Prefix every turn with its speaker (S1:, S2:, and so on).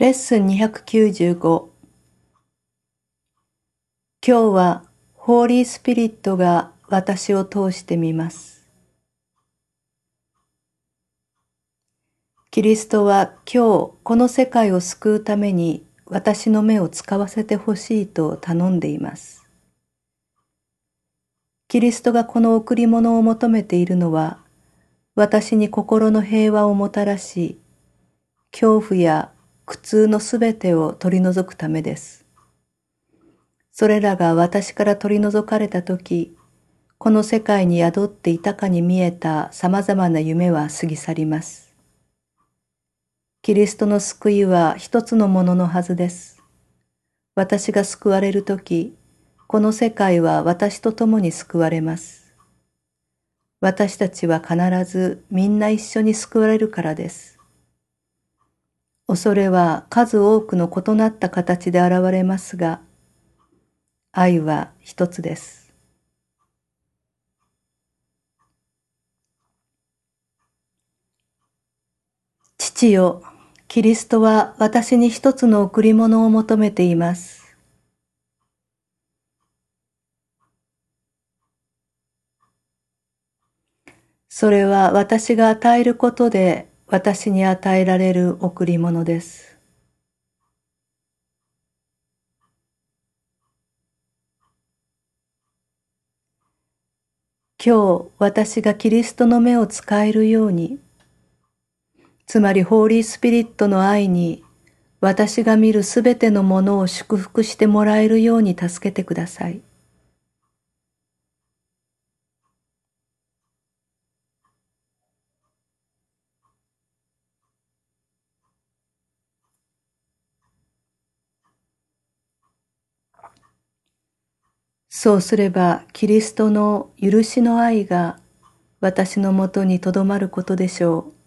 S1: レッスン295今日はホーリースピリットが私を通してみます。キリストは今日この世界を救うために私の目を使わせてほしいと頼んでいます。キリストがこの贈り物を求めているのは私に心の平和をもたらし恐怖や苦痛のすべてを取り除くためです。それらが私から取り除かれたとき、この世界に宿っていたかに見えた様々な夢は過ぎ去ります。キリストの救いは一つのもののはずです。私が救われるとき、この世界は私と共に救われます。私たちは必ずみんな一緒に救われるからです。恐れは数多くの異なった形で現れますが、愛は一つです。父よ、キリストは私に一つの贈り物を求めています。それは私が与えることで私に与えられる贈り物です。今日私がキリストの目を使えるように、つまりホーリースピリットの愛に私が見るすべてのものを祝福してもらえるように助けてください。そうすればキリストの許しの愛が私のもとにとどまることでしょう。